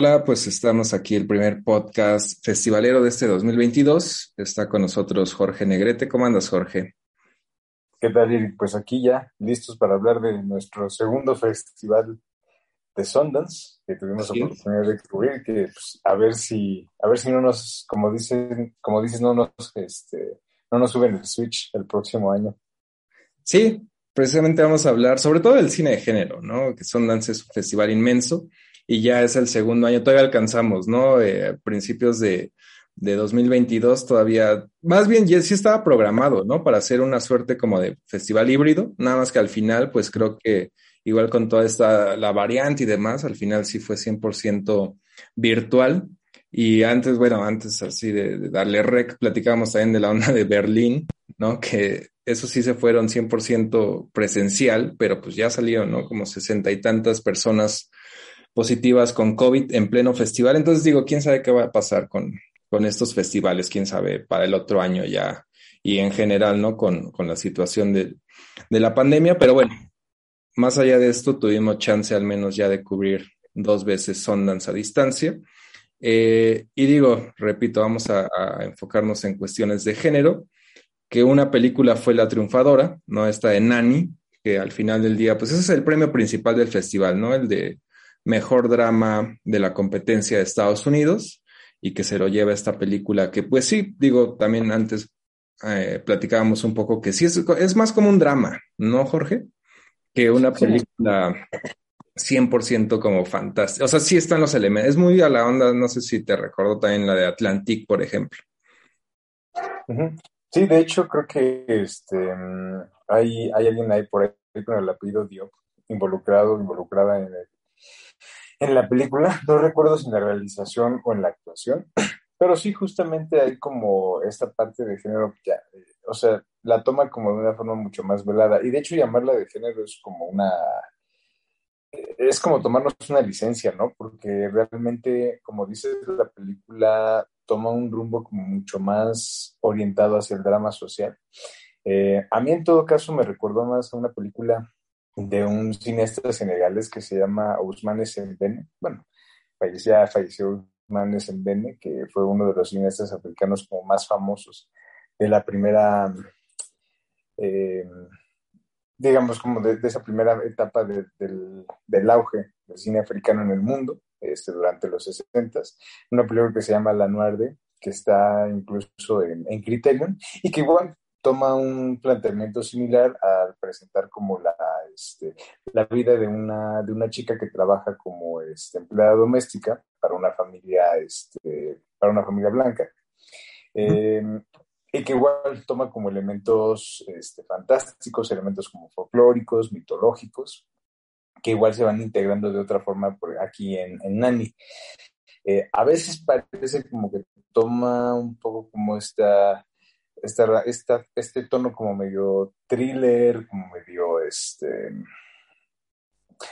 Hola, pues estamos aquí el primer podcast festivalero de este 2022. Está con nosotros Jorge Negrete. ¿Cómo andas, Jorge? ¿Qué tal, Pues aquí ya listos para hablar de nuestro segundo festival de Sundance que tuvimos la oportunidad de cubrir, que pues, a ver si, a ver si no nos, como dicen, como dices, no nos, este, no nos suben el Switch el próximo año. Sí, precisamente vamos a hablar sobre todo del cine de género, ¿no? Que Sundance es un festival inmenso y ya es el segundo año, todavía alcanzamos, ¿no? Eh, principios de, de 2022 todavía, más bien ya sí estaba programado, ¿no? Para hacer una suerte como de festival híbrido, nada más que al final, pues creo que igual con toda esta, la variante y demás, al final sí fue 100% virtual. Y antes, bueno, antes así de, de, darle rec, platicábamos también de la onda de Berlín, ¿no? Que eso sí se fueron 100% presencial, pero pues ya salieron, ¿no? Como sesenta y tantas personas positivas con COVID en pleno festival. Entonces digo, quién sabe qué va a pasar con, con estos festivales, quién sabe para el otro año ya y en general, ¿no? Con, con la situación de, de, la pandemia. Pero bueno, más allá de esto, tuvimos chance al menos ya de cubrir dos veces Sundance a distancia. Eh, y digo, repito, vamos a, a, enfocarnos en cuestiones de género, que una película fue la triunfadora, ¿no? Esta de Nani, que al final del día, pues ese es el premio principal del festival, ¿no? El de mejor drama de la competencia de Estados Unidos y que se lo lleva esta película que pues sí, digo, también antes eh, platicábamos un poco que sí es, es, más como un drama, ¿no, Jorge? Que una película 100% como fantástica. O sea, sí están los elementos. Es muy a la onda, no sé si te recuerdo también la de Atlantic, por ejemplo. Sí, de hecho creo que este hay, hay alguien ahí por ahí con el apellido Diop involucrado, involucrada en el en la película, no recuerdo si en la realización o en la actuación, pero sí justamente hay como esta parte de género, ya, eh, o sea, la toma como de una forma mucho más velada. Y de hecho llamarla de género es como una, eh, es como tomarnos una licencia, ¿no? Porque realmente, como dices, la película toma un rumbo como mucho más orientado hacia el drama social. Eh, a mí en todo caso me recordó más a una película de un cineasta senegalés que se llama Ousmane Sembene. Bueno, falleció, falleció Ousmane Sembene, que fue uno de los cineastas africanos como más famosos de la primera, eh, digamos, como de, esa primera etapa de, del, del, auge del cine africano en el mundo, este, durante los 60 Una película que se llama La Noirde, que está incluso en, en Criterion, y que igual toma un planteamiento similar al presentar como la, este, la vida de una, de una chica que trabaja como este, empleada doméstica para una familia, este, para una familia blanca. Eh, y que igual toma como elementos este, fantásticos, elementos como folclóricos, mitológicos, que igual se van integrando de otra forma por aquí en, en Nani. Eh, a veces parece como que toma un poco como esta esta, esta, este tono como medio thriller, como medio este...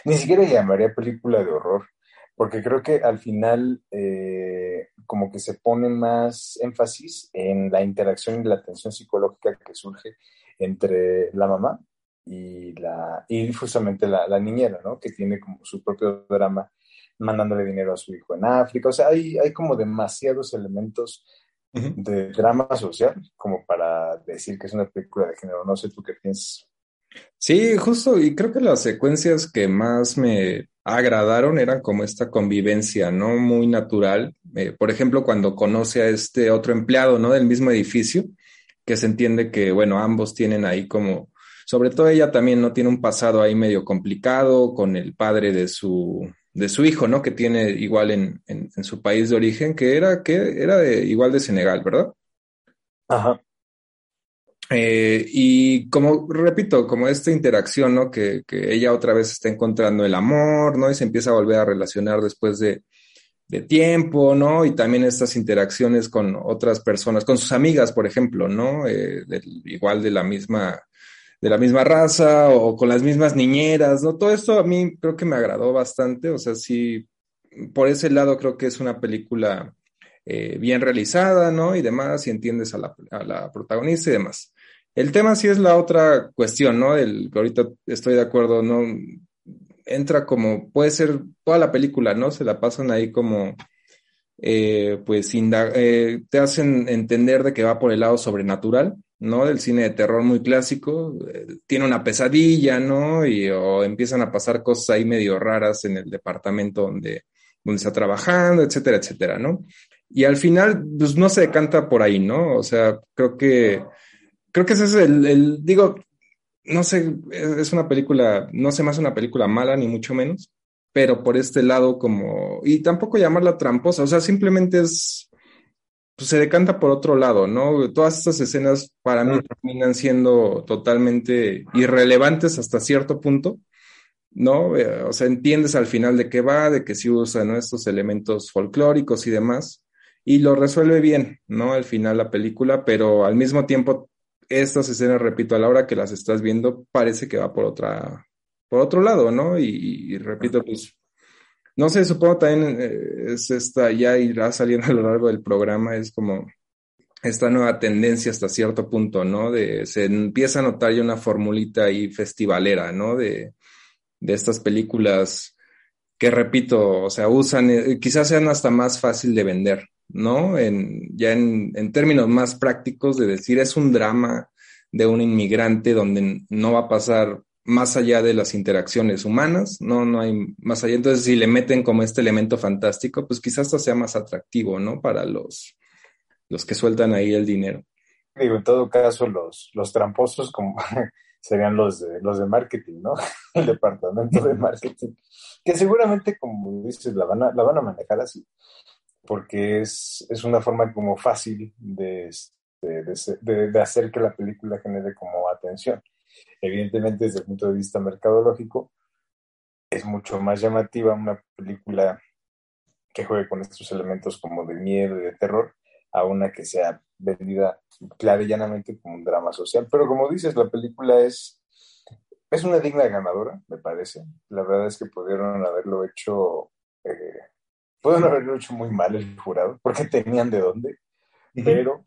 Ni siquiera llamaría película de horror, porque creo que al final eh, como que se pone más énfasis en la interacción y la tensión psicológica que surge entre la mamá y, la, y justamente la, la niñera, ¿no? Que tiene como su propio drama mandándole dinero a su hijo en África. O sea, hay, hay como demasiados elementos de drama social como para decir que es una película de género. No sé tú qué piensas. Sí, justo, y creo que las secuencias que más me agradaron eran como esta convivencia, ¿no? Muy natural. Eh, por ejemplo, cuando conoce a este otro empleado, ¿no? Del mismo edificio, que se entiende que, bueno, ambos tienen ahí como, sobre todo ella también no tiene un pasado ahí medio complicado con el padre de su, de su hijo, ¿no? Que tiene igual en, en, su país de origen, que era, que era de, igual de Senegal, ¿verdad? Ajá. Eh, y como, repito, como esta interacción, ¿no? Que, que, ella otra vez está encontrando el amor, ¿no? Y se empieza a volver a relacionar después de, de tiempo, ¿no? Y también estas interacciones con otras personas, con sus amigas, por ejemplo, ¿no? Eh, igual de la misma, de la misma raza o con las mismas niñeras, ¿no? Todo esto a mí creo que me agradó bastante, o sea, sí, por ese lado creo que es una película eh, bien realizada, ¿no? Y demás, y entiendes a la, a la protagonista y demás. El tema sí es la otra cuestión, ¿no? El que ahorita estoy de acuerdo, ¿no? Entra como, puede ser toda la película, ¿no? Se la pasan ahí como, eh, pues, eh, te hacen entender de que va por el lado sobrenatural, ¿no? Del cine de terror muy clásico. Eh, tiene una pesadilla, ¿no? Y o empiezan a pasar cosas ahí medio raras en el departamento donde, donde está trabajando, etcétera, etcétera, ¿no? Y al final, pues no se decanta por ahí, ¿no? O sea, creo que creo que ese es el, digo, no sé, es una película, no sé más una película mala, ni mucho menos, pero por este lado como, y tampoco llamarla tramposa, o sea, simplemente es, pues se decanta por otro lado, ¿no? Todas estas escenas para mí terminan siendo totalmente irrelevantes hasta cierto punto, ¿no? Eh, o sea, entiendes al final de qué va, de que sí usan estos elementos folclóricos y demás, y lo resuelve bien, ¿no? Al final la película, pero al mismo tiempo estas escenas, repito, a la hora que las estás viendo, parece que va por otra, por otro lado, ¿no? Y, repito, pues, no sé, supongo también eh, es esta, ya irá saliendo a lo largo del programa, es como esta nueva tendencia hasta cierto punto, ¿no? De, se empieza a notar ya una formulita ahí festivalera, ¿no? De, de estas películas que, repito, o sea, usan, eh, quizás sean hasta más fácil de vender, ¿no? En, ya en, en, términos más prácticos de decir, es un drama de un inmigrante donde no va a pasar más allá de las interacciones humanas, no, no hay más allá. Entonces, si le meten como este elemento fantástico, pues quizás esto sea más atractivo, ¿no? Para los, los que sueltan ahí el dinero. Digo, en todo caso, los, los tramposos serían los de, los de marketing, ¿no? El departamento de marketing, que seguramente, como dices, la van a, la van a manejar así porque es, es una forma como fácil de, de, de, hacer que la película genere como atención. Evidentemente, desde el punto de vista mercadológico, es mucho más llamativa una película que juegue con estos elementos como de miedo y de terror a una que sea vendida clara y llanamente como un drama social. Pero como dices, la película es, es una digna ganadora, me parece. La verdad es que pudieron haberlo hecho eh, Pueden haberlo hecho muy mal el jurado, porque tenían de dónde, pero,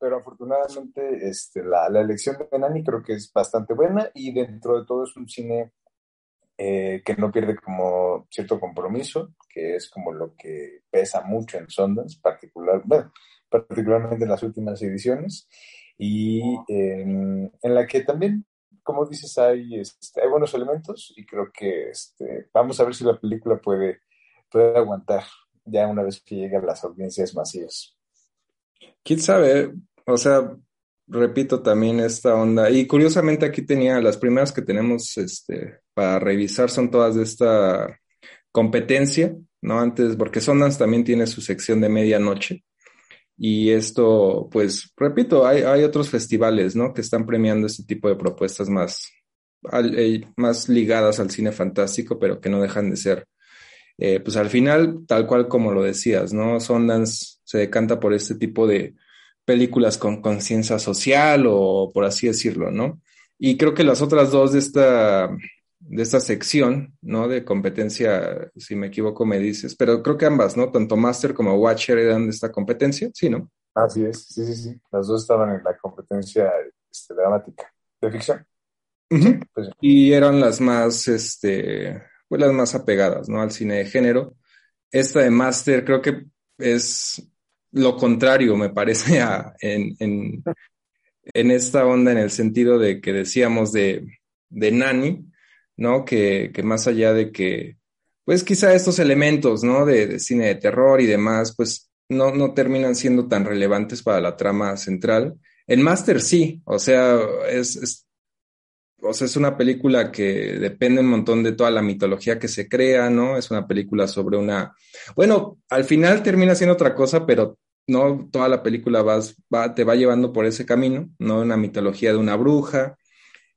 pero afortunadamente este, la, la, elección de Nani creo que es bastante buena y dentro de todo es un cine eh, que no pierde como cierto compromiso, que es como lo que pesa mucho en Sundance, particular, bueno, particularmente en las últimas ediciones, y en, en la que también como dices, hay, este, hay buenos elementos y creo que este, vamos a ver si la película puede puede aguantar ya una vez que lleguen las audiencias masivas. ¿Quién sabe? O sea, repito también esta onda. Y curiosamente aquí tenía las primeras que tenemos este, para revisar son todas de esta competencia, ¿no? Antes, porque Sundance también tiene su sección de medianoche. Y esto, pues, repito, hay, hay otros festivales, ¿no? Que están premiando este tipo de propuestas más, eh, más ligadas al cine fantástico, pero que no dejan de ser eh, pues al final, tal cual como lo decías, ¿no? Sundance se decanta por este tipo de películas con conciencia social o por así decirlo, ¿no? Y creo que las otras dos de esta, de esta sección, ¿no? De competencia, si me equivoco me dices, pero creo que ambas, ¿no? Tanto Master como Watcher eran de esta competencia, ¿sí, no? Así es, sí, sí, sí. Las dos estaban en la competencia este, dramática, de ficción. Pues y eran las más, este, pues las más apegadas, ¿no? Al cine de género. Esta de Master creo que es lo contrario, me parece, en, en, en, esta onda, en el sentido de que decíamos de, de Nani, ¿no? Que, que, más allá de que, pues quizá estos elementos, ¿no? De, cine de terror y demás, pues no, no terminan siendo tan relevantes para la trama central. En Master sí, o sea, es o sea, es una película que depende un montón de toda la mitología que se crea, ¿no? Es una película sobre una, bueno, al final termina siendo otra cosa, pero no toda la película vas, va, te va llevando por ese camino, ¿no? Una mitología de una bruja,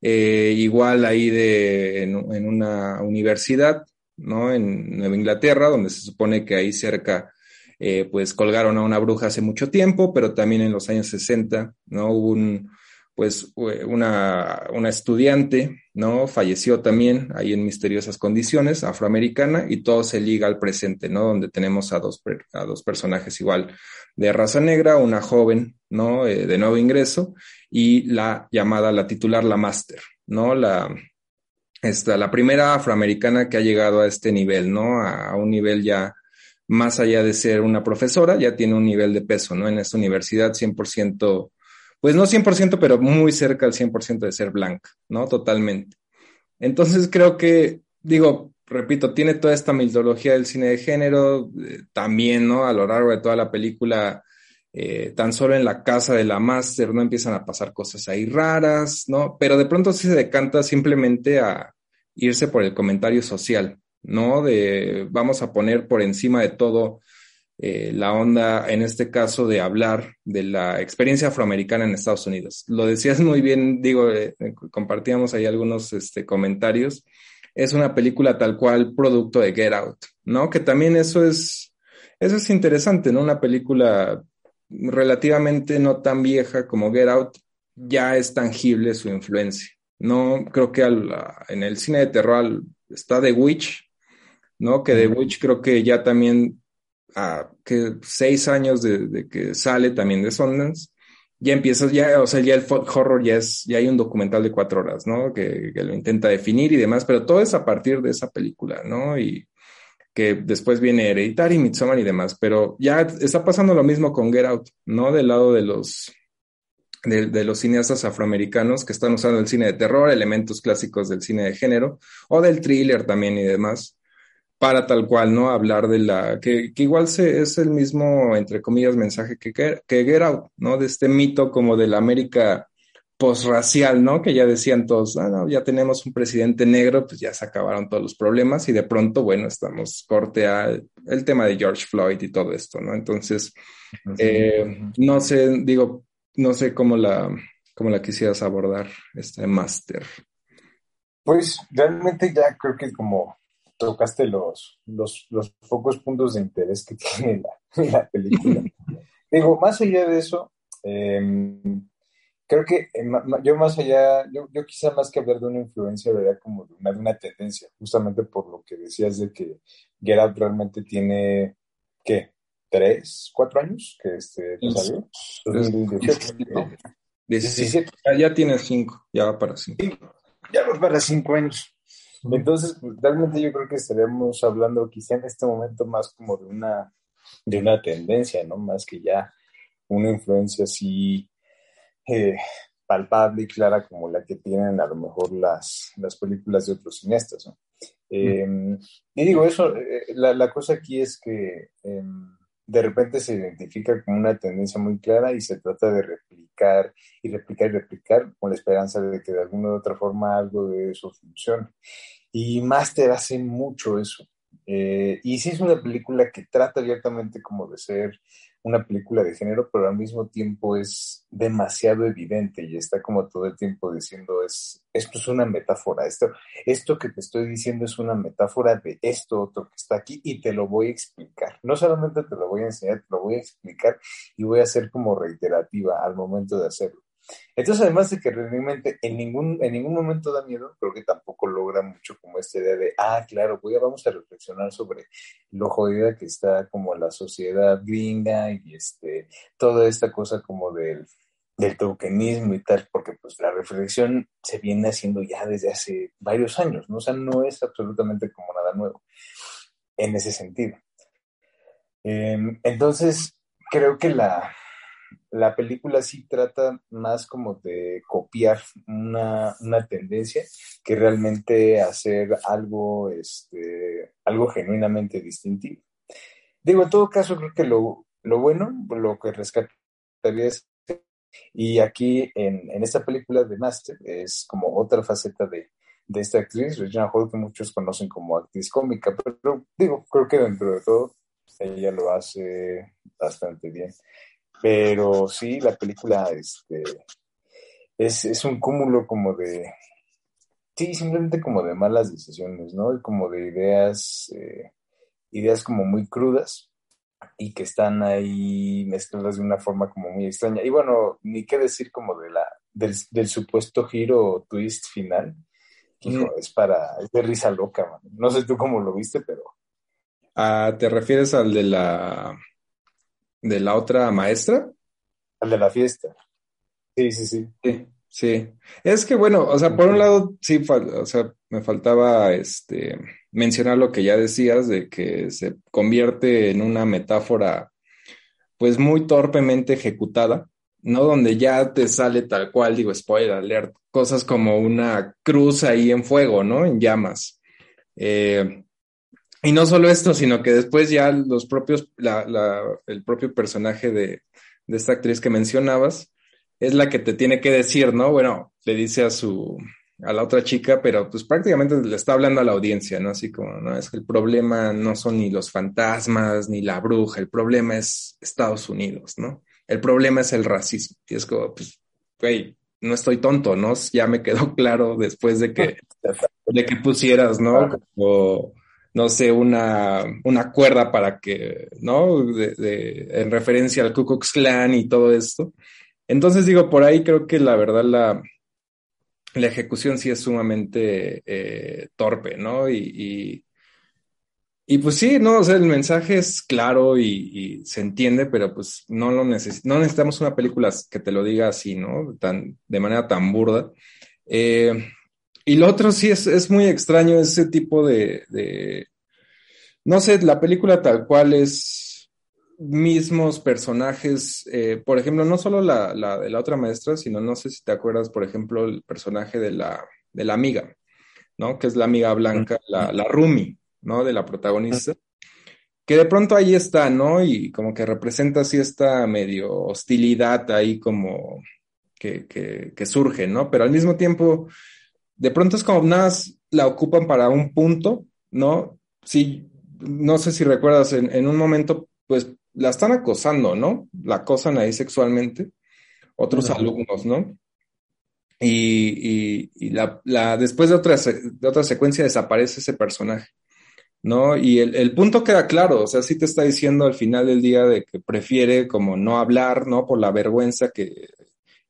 eh, igual ahí de, en, en, una universidad, ¿no? En Nueva Inglaterra, donde se supone que ahí cerca, eh, pues colgaron a una bruja hace mucho tiempo, pero también en los años 60, ¿no? Hubo un, pues una, una, estudiante, ¿no? Falleció también ahí en misteriosas condiciones, afroamericana, y todo se liga al presente, ¿no? Donde tenemos a dos, a dos personajes igual de raza negra, una joven, ¿no? Eh, de nuevo ingreso, y la llamada, la titular, la máster, ¿no? La, esta, la primera afroamericana que ha llegado a este nivel, ¿no? A, a un nivel ya más allá de ser una profesora, ya tiene un nivel de peso, ¿no? En esta universidad 100% pues no 100%, pero muy cerca al 100% de ser blanca, ¿no? Totalmente. Entonces creo que, digo, repito, tiene toda esta mitología del cine de género, eh, también, ¿no? A lo largo de toda la película, eh, tan solo en la casa de la máster, ¿no? Empiezan a pasar cosas ahí raras, ¿no? Pero de pronto sí se decanta simplemente a irse por el comentario social, ¿no? De vamos a poner por encima de todo eh, la onda, en este caso, de hablar de la experiencia afroamericana en Estados Unidos. Lo decías muy bien, digo, eh, compartíamos ahí algunos este, comentarios. Es una película tal cual producto de Get Out, ¿no? Que también eso es, eso es interesante, ¿no? Una película relativamente no tan vieja como Get Out, ya es tangible su influencia. No creo que en el cine de terror está The Witch, ¿no? Que The Witch creo que ya también a que seis años de, que sale también de Sundance, ya empiezas, ya, o sea, ya el horror ya es, ya hay un documental de cuatro horas, ¿no? Que, lo intenta definir y demás, pero todo es a partir de esa película, ¿no? Y que después viene Hereditary, Midsommar y demás, pero ya está pasando lo mismo con Get Out, ¿no? Del lado de los, de, de, los cineastas afroamericanos que están usando el cine de terror, elementos clásicos del cine de género, o del thriller también y demás, para tal cual, ¿no? Hablar de la, que, que igual se, es el mismo, entre comillas, mensaje que, que Get Out, ¿no? De este mito como de la América posracial, ¿no? Que ya decían todos, ah, no, ya tenemos un presidente negro, pues ya se acabaron todos los problemas y de pronto, bueno, estamos corte a el tema de George Floyd y todo esto, ¿no? Entonces, eh, no sé, digo, no sé cómo la, cómo la quisieras abordar, este máster. Pues realmente ya creo que como tocaste los, los, los pocos puntos de interés que tiene la, la película. Digo, más allá de eso, eh, creo que eh, yo más allá, yo, yo, quizá más que hablar de una influencia, vería como de una, de una tendencia, justamente por lo que decías de que Get Out realmente tiene, ¿qué? ¿Tres, cuatro años que este, salió? 2017. 17. Ya tiene cinco, ya va para cinco. Ya va para cinco años. Entonces, realmente yo creo que estaríamos hablando quizá en este momento más como de una, de una tendencia, ¿no? Más que ya una influencia así eh, palpable y clara como la que tienen a lo mejor las, las películas de otros cineastas, ¿no? Eh, y digo, eso, eh, la, la, cosa aquí es que eh, de repente se identifica como una tendencia muy clara y se trata de replicar y replicar y replicar con la esperanza de que de alguna u otra forma algo de eso funcione. Y Master hace mucho eso. Eh, y sí es una película que trata abiertamente como de ser una película de género, pero al mismo tiempo es demasiado evidente y está como todo el tiempo diciendo es esto es una metáfora, esto, esto que te estoy diciendo es una metáfora de esto otro que está aquí y te lo voy a explicar. No solamente te lo voy a enseñar, te lo voy a explicar y voy a ser como reiterativa al momento de hacerlo. Entonces, además de que realmente en ningún, en ningún momento da miedo, creo que tampoco logra mucho como esta idea de, ah, claro, voy a, vamos a reflexionar sobre lo jodida que está como la sociedad gringa y este, toda esta cosa como del, del tokenismo y tal, porque pues la reflexión se viene haciendo ya desde hace varios años, ¿no? O sea, no es absolutamente como nada nuevo en ese sentido. Eh, entonces, creo que la, la película sí trata más como de copiar una, una tendencia que realmente hacer algo, este, algo genuinamente distintivo. Digo, en todo caso, creo que lo, lo bueno, lo que rescataría es Y aquí en, en esta película de Master es como otra faceta de, de esta actriz, Regina Hall, que muchos conocen como actriz cómica, pero digo, creo que dentro de todo ella lo hace bastante bien. Pero sí, la película este, es, es un cúmulo como de, sí, simplemente como de malas decisiones, ¿no? Y como de ideas, eh, ideas como muy crudas y que están ahí mezcladas de una forma como muy extraña. Y bueno, ni qué decir como de la, del, del supuesto giro twist final, es para, es de risa loca, No sé tú cómo lo viste, pero. Ah, ¿Te refieres al de la de la otra maestra? Al de la fiesta. Sí, sí, sí. Sí, sí. Es que bueno, o sea, por un lado, sí, o sea, me faltaba este mencionar lo que ya decías, de que se convierte en una metáfora, pues muy torpemente ejecutada, ¿no? Donde ya te sale tal cual, digo, spoiler alert, cosas como una cruz ahí en fuego, ¿no? En llamas. Eh, y no solo esto, sino que después ya los propios, el propio personaje de, esta actriz que mencionabas es la que te tiene que decir, ¿no? Bueno, le dice a su, a la otra chica, pero pues prácticamente le está hablando a la audiencia, ¿no? Así como, ¿no? Es que el problema no son ni los fantasmas ni la bruja, el problema es Estados Unidos, ¿no? El problema es el racismo. Y es como, pues, güey, no estoy tonto, ¿no? Ya me quedó claro después de que, de que pusieras, ¿no? O, no sé, una, una cuerda para que, ¿no? De, en referencia al Ku Klux Klan y todo esto. Entonces digo, por ahí creo que la verdad la, la ejecución sí es sumamente eh, torpe, ¿no? y, y pues sí, no, o sea, el mensaje es claro y, se entiende, pero pues no lo neces no necesitamos una película que te lo diga así, ¿no? Tan, de manera tan burda. Eh, y lo otro sí es, es muy extraño ese tipo de, de, no sé, la película tal cual es mismos personajes, eh, por ejemplo, no solo la, la, de la otra maestra, sino no sé si te acuerdas, por ejemplo, el personaje de la, de la amiga, ¿no? Que es la amiga blanca, la, la Rumi. ¿no? De la protagonista, que de pronto ahí está, ¿no? Y como que representa así esta medio hostilidad ahí como que, que, surge, ¿no? Pero al mismo tiempo, de pronto es como nada la ocupan para un punto, ¿no? Sí, no sé si recuerdas, en, un momento, pues la están acosando, ¿no? La acosan ahí sexualmente, otros alumnos, ¿no? Y, y, la, la, después de otra, de otra secuencia desaparece ese personaje. ¿no? Y el, punto queda claro, o sea, sí te está diciendo al final del día de que prefiere como no hablar, ¿no? Por la vergüenza que,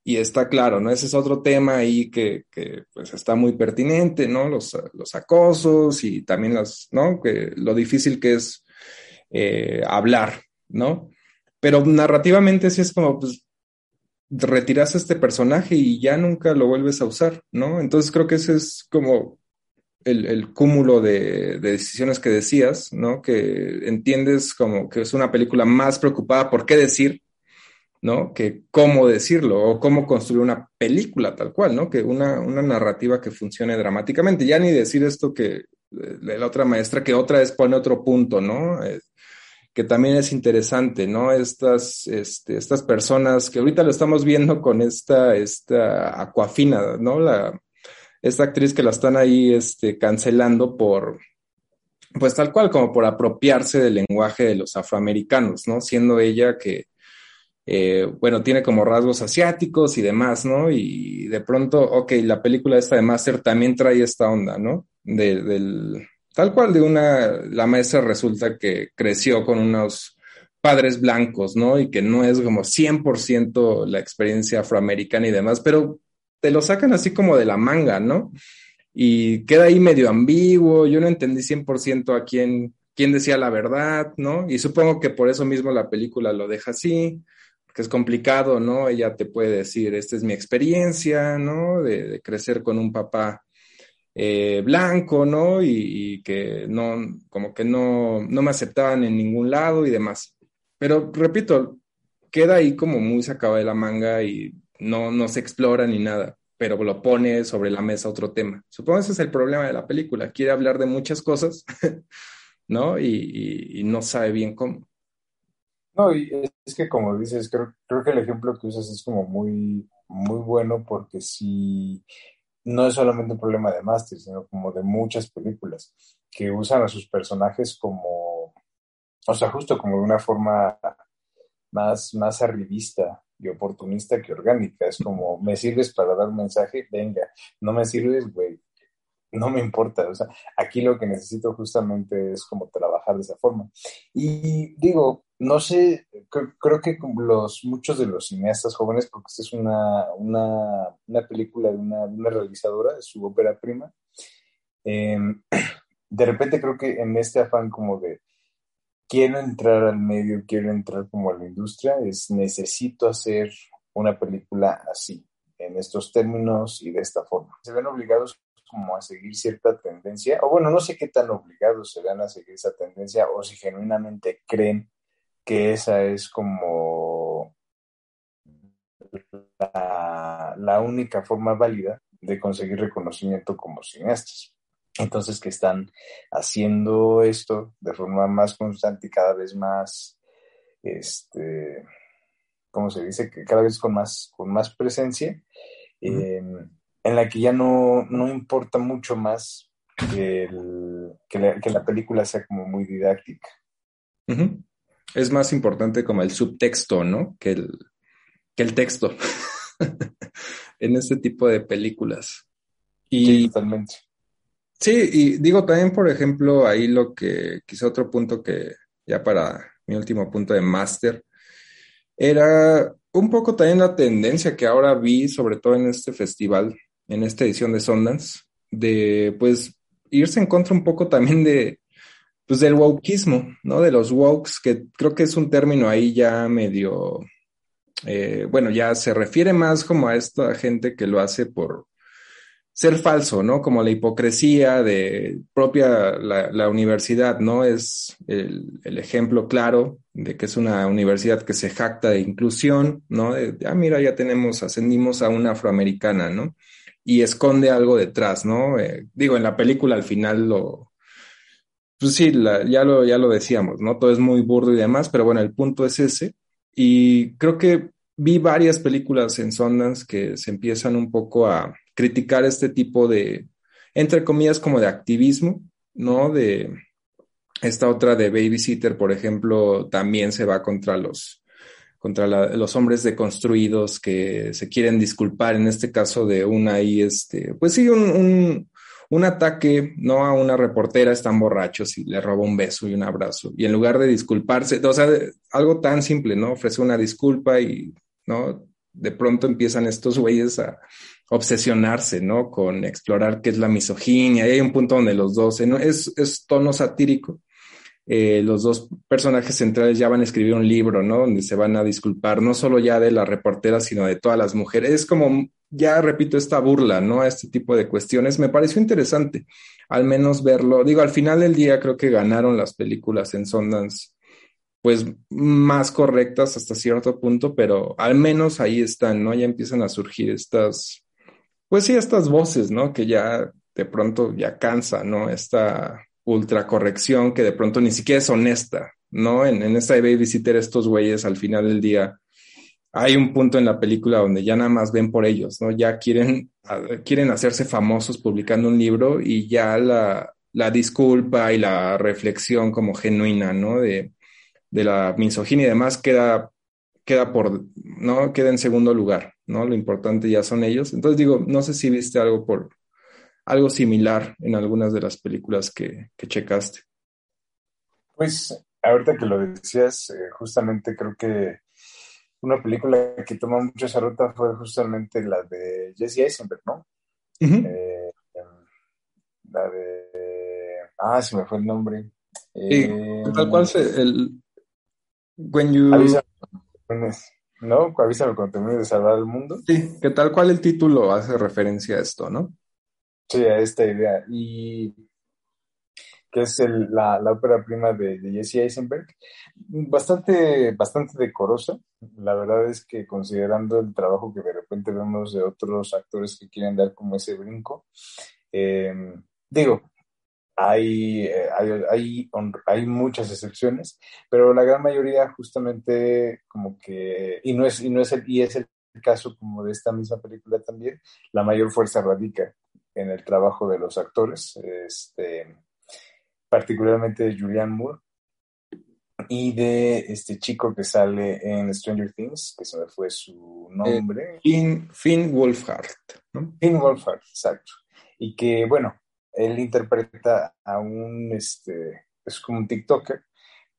y está claro, ¿no? Ese es otro tema ahí que, que pues está muy pertinente, ¿no? Los, los acosos y también las, ¿no? Que lo difícil que es eh, hablar, ¿no? Pero narrativamente sí es como, pues, retiras a este personaje y ya nunca lo vuelves a usar, ¿no? Entonces creo que ese es como el, cúmulo de, decisiones que decías, ¿no? Que entiendes como que es una película más preocupada por qué decir, ¿no? Que cómo decirlo o cómo construir una película tal cual, ¿no? Que una, una narrativa que funcione dramáticamente. Ya ni decir esto que eh, la otra maestra, que otra vez pone otro punto, ¿no? Eh, que también es interesante, ¿no? Estas, este, estas personas que ahorita lo estamos viendo con esta, esta ¿no? La, esta actriz que la están ahí este, cancelando por, pues tal cual, como por apropiarse del lenguaje de los afroamericanos, ¿no? Siendo ella que, eh, bueno, tiene como rasgos asiáticos y demás, ¿no? Y de pronto, ok, la película esta de Master también trae esta onda, ¿no? De, del, tal cual de una, la maestra resulta que creció con unos padres blancos, ¿no? Y que no es como 100% la experiencia afroamericana y demás, pero te lo sacan así como de la manga, ¿no? Y queda ahí medio ambiguo, yo no entendí 100% a quién, quién decía la verdad, ¿no? Y supongo que por eso mismo la película lo deja así, porque es complicado, ¿no? Ella te puede decir, esta es mi experiencia, ¿no? De, crecer con un papá eh, blanco, ¿no? Y, que no, como que no, no me aceptaban en ningún lado y demás. Pero repito, queda ahí como muy sacado de la manga y no, no se explora ni nada, pero lo pone sobre la mesa otro tema. Supongo que ese es el problema de la película. Quiere hablar de muchas cosas, ¿no? Y, no sabe bien cómo. No, y es que como dices, creo, que el ejemplo que usas es como muy, muy bueno porque si no es solamente un problema de Master, sino como de muchas películas que usan a sus personajes como, o sea, justo como de una forma más, más arribista y oportunista que orgánica. Es como, me sirves para dar un mensaje, venga, no me sirves, güey, no me importa. O sea, aquí lo que necesito justamente es como trabajar de esa forma. Y digo, no sé, creo, que los, muchos de los cineastas jóvenes, porque esta es una, una, película de una, una, realizadora, de su ópera prima, em, de repente creo que en este afán como de quiero entrar al medio, quiero entrar como a la industria, es necesito hacer una película así, en estos términos y de esta forma. Se ven obligados como a seguir cierta tendencia, o bueno, no sé qué tan obligados se van a seguir esa tendencia, o si genuinamente creen que esa es como la, la única forma válida de conseguir reconocimiento como cineastas. Entonces, que están haciendo esto de forma más constante y cada vez más, este, ¿cómo se dice? Que cada vez con más, con más presencia, em, en la que ya no, no importa mucho más que, la, película sea como muy didáctica. Es más importante como el subtexto, ¿no? Que el, que el texto en este tipo de películas. Y, sí, totalmente. Sí, y digo también, por ejemplo, ahí lo que, quizá otro punto que ya para mi último punto de máster, era un poco también la tendencia que ahora vi, sobre todo en este festival, en esta edición de Sundance, de pues irse en contra un poco también de, pues del wokeismo, ¿no? De los wokes, que creo que es un término ahí ya medio, eh, bueno, ya se refiere más como a esta gente que lo hace por, ser falso, ¿no? Como la hipocresía de propia la, universidad, ¿no? Es el, ejemplo claro de que es una universidad que se jacta de inclusión, ¿no? De, ah, mira, ya tenemos, ascendimos a una afroamericana, ¿no? Y esconde algo detrás, ¿no? Eh, digo, en la película al final lo, pues sí, ya, lo, ya lo decíamos, ¿no? Todo es muy burdo y demás, pero bueno, el punto es ese. Y creo que vi varias películas en Sundance que se empiezan un poco a criticar este tipo de, entre comillas, como de activismo, ¿no? De esta otra de Babysitter, por ejemplo, también se va contra los contra los hombres deconstruidos que se quieren disculpar, en este caso de una y este, pues sí, un, ataque, ¿no? A una reportera, están borrachos y le roba un beso y un abrazo. Y en lugar de disculparse, o sea, algo tan simple, ¿no? Ofrece una disculpa y, ¿no? De pronto empiezan estos güeyes a, obsesionarse, ¿no? Con explorar qué es la misoginia. Y hay un punto donde los dos, es, es tono satírico. Eh, los dos personajes centrales ya van a escribir un libro, ¿no? Donde se van a disculpar, no solo ya de la reportera, sino de todas las mujeres. Es como, ya repito, esta burla, ¿no? A este tipo de cuestiones. Me pareció interesante, al menos verlo. Digo, al final del día creo que ganaron las películas en Sundance, pues más correctas hasta cierto punto, pero al menos ahí están, ¿no? Ya empiezan a surgir estas pues sí, estas voces, ¿no? Que ya de pronto ya cansa, ¿no? Esta ultra corrección que de pronto ni siquiera es honesta, ¿no? En, en esta de Babysitter, estos güeyes al final del día, hay un punto en la película donde ya nada más ven por ellos, ¿no? Ya quieren, quieren hacerse famosos publicando un libro y ya la, la disculpa y la reflexión como genuina, ¿no? De, de la misoginia y demás queda queda por, ¿no? Queda en segundo lugar, ¿no? Lo importante ya son ellos. Entonces digo, no sé si viste algo por, algo similar en algunas de las películas que, que checaste. Pues ahorita que lo decías, eh, justamente creo que una película que toma mucho esa ruta fue justamente la de Jesse Eisenberg, ¿no? Eh, la de... Ah, se me fue el nombre. Eh, tal cual el... When you... ¿no? Avísame cuando termine de salvar el mundo. Sí, que tal cual el título hace referencia a esto, ¿no? Sí, a esta idea. Y que es la, ópera prima de, Jesse Eisenberg, bastante, bastante decorosa. La verdad es que considerando el trabajo que de repente vemos de otros actores que quieren dar como ese brinco, em, digo, hay, eh, hay, hay, muchas excepciones, pero la gran mayoría justamente como que, y no es, y no es el, y es el caso como de esta misma película también, la mayor fuerza radica en el trabajo de los actores, este, particularmente de Julianne Moore y de este chico que sale en Stranger Things, que se me fue su nombre. Finn, Finn Wolfhard. ¿no? Finn Wolfhard, exacto. Y que, bueno, él interpreta a un, este, es como un TikToker,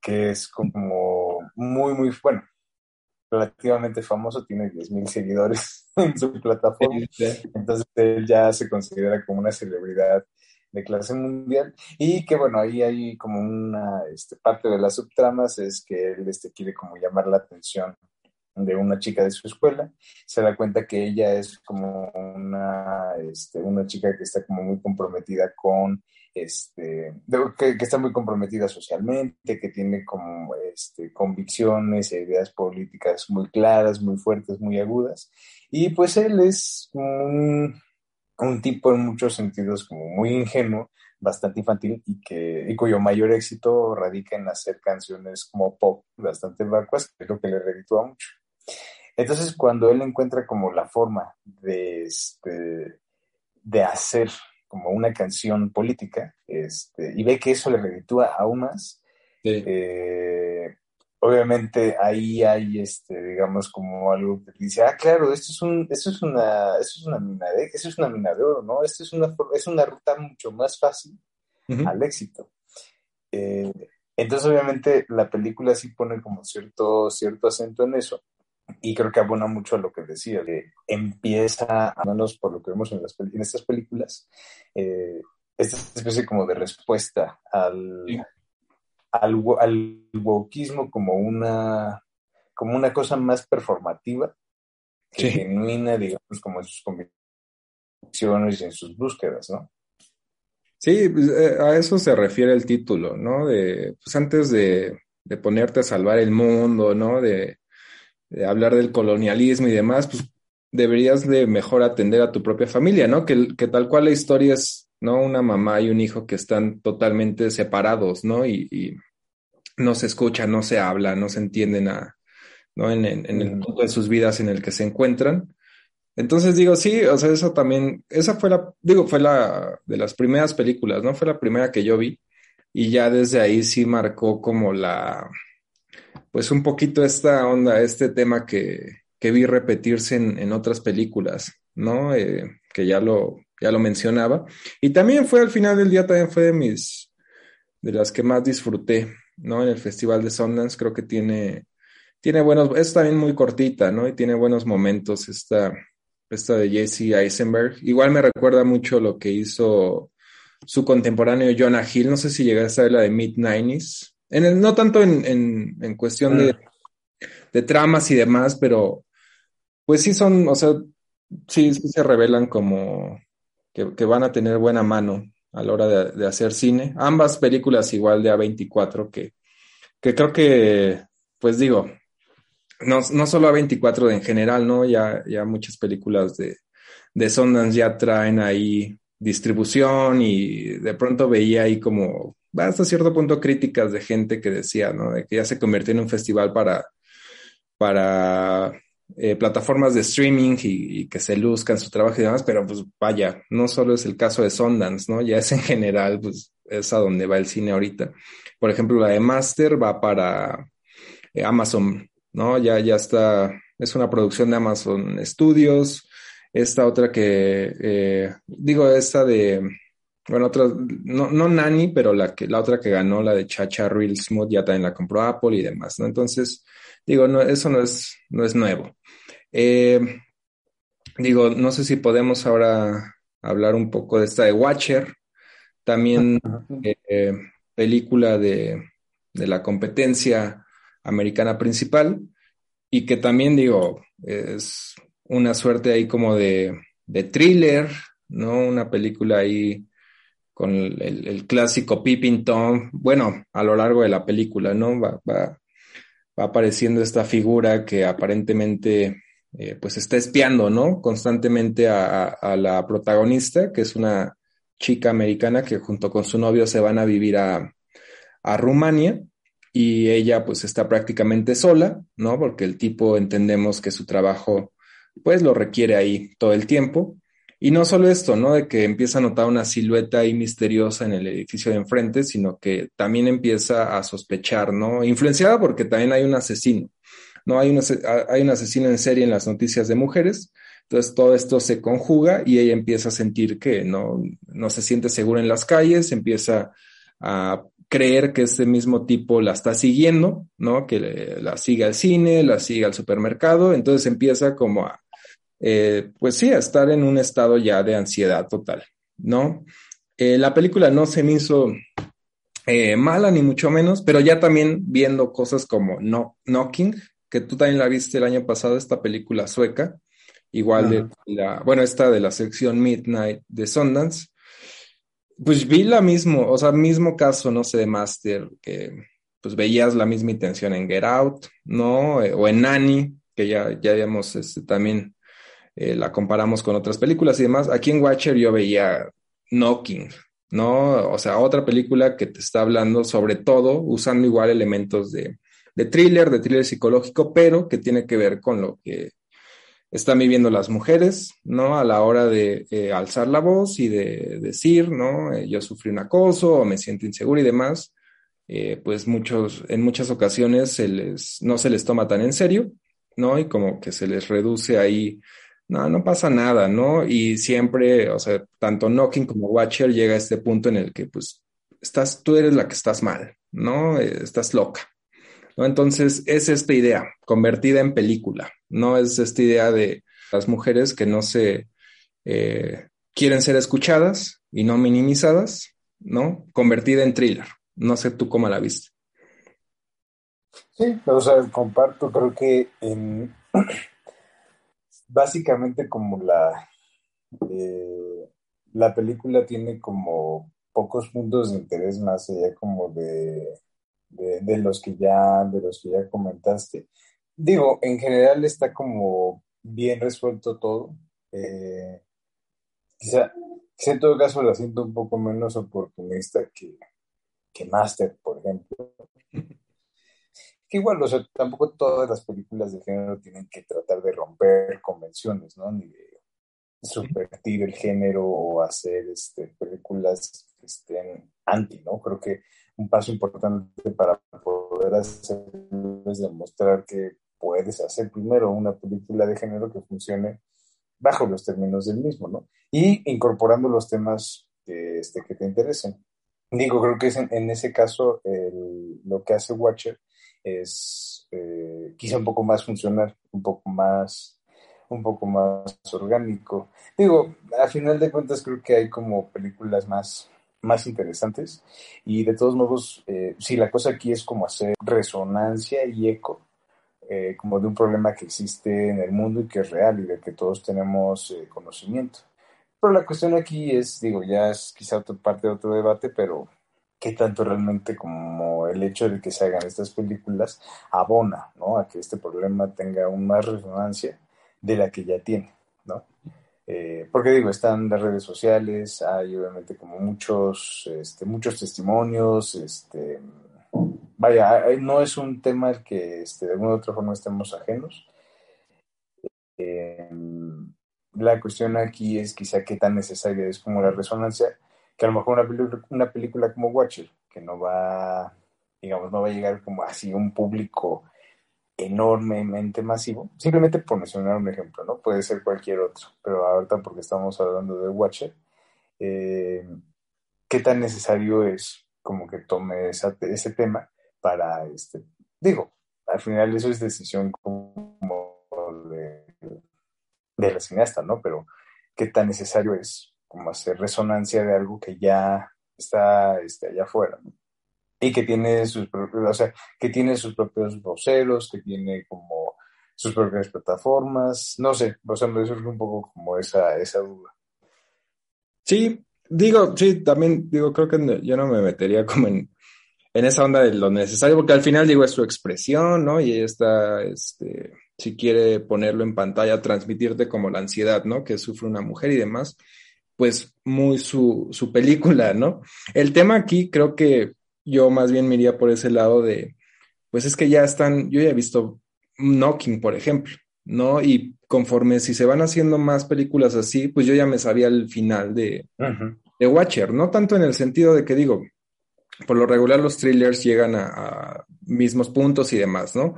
que es como muy, muy, bueno, relativamente famoso, tiene 10.000 seguidores en su plataforma, entonces él ya se considera como una celebridad de clase mundial y que bueno, ahí hay como una este, parte de las subtramas es que él este, quiere como llamar la atención de una chica de su escuela, se da cuenta que ella es como una, este, una chica que está como muy comprometida con, este, que, está muy comprometida socialmente, que tiene como este, convicciones e ideas políticas muy claras, muy fuertes, muy agudas. Y pues él es un, un tipo en muchos sentidos como muy ingenuo, bastante infantil y, que, y cuyo mayor éxito radica en hacer canciones como pop bastante vacuas, que es lo que le reditúa mucho. Entonces, cuando él encuentra como la forma de, este, de hacer como una canción política este, y ve que eso le reditúa aún más, eh, obviamente ahí hay, este, digamos, como algo que dice, ah, claro, esto es, un, esto es, una, esto es una mina de, esto es una mina de oro, ¿no? Esto es una, es una ruta mucho más fácil al éxito. Eh, entonces, obviamente, la película sí pone como cierto, cierto acento en eso. Y creo que abona mucho a lo que decía, que empieza, a menos por lo que vemos en, las, en estas películas, eh, esta especie como de respuesta al, al, al wokismo como una, como una cosa más performativa que genuina, digamos, como en sus convicciones y en sus búsquedas, ¿no? Sí, pues, eh, a eso se refiere el título, ¿no? De, pues antes de, de ponerte a salvar el mundo, ¿no? De, de, hablar del colonialismo y demás, pues deberías de mejor atender a tu propia familia, ¿no? Que, que tal cual la historia es ¿no? Una mamá y un hijo que están totalmente separados, ¿no? Y, no se escuchan, no se habla, no se entienden a, ¿no? En, el punto de sus vidas en el que se encuentran. Entonces digo, sí, o sea, eso también, esa fue la, digo, fue la de las primeras películas, ¿no? Fue la primera que yo vi y ya desde ahí sí marcó como la, pues un poquito esta onda, este tema que, que vi repetirse en, en otras películas, ¿no? Eh, que ya lo, ya lo mencionaba. Y también fue al final del día, también fue de mis, de las que más disfruté, ¿no? En el Festival de Sundance creo que tiene, tiene buenos, es también muy cortita, ¿no? Y tiene buenos momentos esta, esta de Jesse Eisenberg. Igual me recuerda mucho lo que hizo su contemporáneo Jonah Hill, no sé si llegaste a ver la de Mid-90s, en el, no tanto en, en, en cuestión de, mm. de tramas y demás, pero pues sí son, o sea, sí, sí se revelan como que, van a tener buena mano a la hora de, hacer cine. Ambas películas igual de A24, que, que creo que, pues digo, no, no solo A24 en general, ¿no? Ya, ya muchas películas de, de Sundance ya traen ahí distribución y de pronto veía ahí como hasta cierto punto críticas de gente que decía, ¿no? De que ya se convirtió en un festival para, para eh, plataformas de streaming y, que se luzcan su trabajo y demás, pero pues vaya, no solo es el caso de Sundance, ¿no? Ya es en general, pues es a donde va el cine ahorita. Por ejemplo, la de Master va para eh, Amazon, ¿no? Ya, ya está, es una producción de Amazon Studios. Esta otra que, eh, digo, esta de, bueno, otra, no, no Nani, pero la, que, la otra que ganó, la de Chacha Real Smooth, ya también la compró Apple y demás, ¿no? Entonces, digo, no, eso no es, no es nuevo. Eh, digo, no sé si podemos ahora hablar un poco de esta de Watcher, también eh, película de, la competencia americana principal, y que también digo, es una suerte ahí como de, thriller, ¿no? Una película ahí con el, clásico Peeping Tom, bueno, a lo largo de la película, ¿no? Va, va, va apareciendo esta figura que aparentemente eh, pues está espiando, ¿no? Constantemente a, la protagonista, que es una chica americana que junto con su novio se van a vivir a, a Rumania y ella pues está prácticamente sola, ¿no? Porque el tipo entendemos que su trabajo pues lo requiere ahí todo el tiempo. Y no solo esto, ¿no? De que empieza a notar una silueta ahí misteriosa en el edificio de enfrente, sino que también empieza a sospechar, ¿no? Influenciada porque también hay un asesino, ¿no? Hay un, asesino en serie en las noticias de mujeres. Entonces todo esto se conjuga y ella empieza a sentir que no, no se siente segura en las calles, empieza a creer que ese mismo tipo la está siguiendo, ¿no? Que la sigue al cine, la sigue al supermercado, entonces empieza como a, eh, pues sí, a estar en un estado ya de ansiedad total, ¿no? Eh, la película no se me hizo eh, mala, ni mucho menos, pero ya también viendo cosas como no, Knocking, que tú también la viste el año pasado, esta película sueca, igual de la, bueno, esta de la sección Midnight de Sundance, pues vi la mismo, o sea, mismo caso, no sé, de Master, que pues veías la misma intención en Get Out, ¿no? O en Nanny, que ya, ya habíamos este, también eh, la comparamos con otras películas y demás. Aquí en Watcher yo veía Knocking, ¿no? O sea, otra película que te está hablando sobre todo, usando igual elementos de, de thriller, de thriller psicológico, pero que tiene que ver con lo que están viviendo las mujeres, ¿no? A la hora de eh, alzar la voz y de decir, ¿no? Eh, yo sufrí un acoso o me siento inseguro y demás, pues muchos, en muchas ocasiones se les, no se les toma tan en serio, ¿no? Y como que se les reduce ahí, no, no pasa nada, ¿no? Y siempre, o sea, tanto Knocking como Watcher llega a este punto en el que, pues, estás, tú eres la que estás mal, ¿no? estás loca, ¿no? Entonces, es esta idea convertida en película, no es esta idea de las mujeres que no se eh, quieren ser escuchadas y no minimizadas, ¿no? Convertida en thriller. No sé tú cómo la viste. Sí, o sea, comparto, creo que en básicamente como la eh, la película tiene como pocos puntos de interés más allá como de de, los que ya, de los que ya comentaste. Digo, en general está como bien resuelto todo. Eh, quizá, en todo caso la siento un poco menos oportunista que, que Master, por ejemplo. igual, o sea, tampoco todas las películas de género tienen que tratar de romper convenciones, ¿no? Ni de subvertir el género o hacer este, películas que estén anti, ¿no? Creo que un paso importante para poder hacer es demostrar que puedes hacer primero una película de género que funcione bajo los términos del mismo, ¿no? Y incorporando los temas que, este, te interesen. Digo, creo que es en, ese caso lo que hace Watcher es eh, quizá un poco más funcional, un poco más un poco más orgánico. Digo, a final de cuentas creo que hay como películas más más interesantes. Y de todos modos, eh, si la cosa aquí es como hacer resonancia y eco, eh, como de un problema que existe en el mundo y que es real y de que todos tenemos eh, conocimiento. Pero la cuestión aquí es, digo, ya es quizá otra parte de otro debate, pero qué tanto realmente como el hecho de que se hagan estas películas abona, ¿no? A que este problema tenga aún más resonancia de la que ya tiene, ¿no? Eh, porque digo, están las redes sociales, hay obviamente como muchos, este, muchos testimonios, este, vaya, no es un tema al que este, de alguna u otra forma estemos ajenos. Eh, la cuestión aquí es quizá qué tan necesaria es como la resonancia, que a lo mejor una, una película como Watcher, que no va, digamos, no va a llegar como así un público enormemente masivo. Simplemente por mencionar un ejemplo, ¿no? Puede ser cualquier otro, pero ahorita porque estamos hablando de Watcher, eh, ¿qué tan necesario es como que tome ese tema para, este, digo, al final eso es decisión como de, de la cineasta, ¿no? Pero ¿qué tan necesario es como hacer resonancia de algo que ya está este, allá afuera, ¿no? y que tiene sus, o sea, que tiene sus propios voceros, que tiene como sus propias plataformas, no sé, o sea, me surge un poco como esa, esa duda. Sí, digo, sí, también digo, creo que yo no me metería como en, en esa onda de lo necesario, porque al final digo, es su expresión, ¿no? Y ella está, este, si quiere ponerlo en pantalla, transmitirte como la ansiedad, ¿no? Que sufre una mujer y demás. Pues muy su, su película, ¿no? El tema aquí creo que yo más bien me iría por ese lado de, pues es que ya están, yo ya he visto Knocking, por ejemplo, ¿no? Y conforme si se van haciendo más películas así, pues yo ya me sabía el final de, de Watcher, no tanto en el sentido de que digo, por lo regular los thrillers llegan a, mismos puntos y demás, ¿no?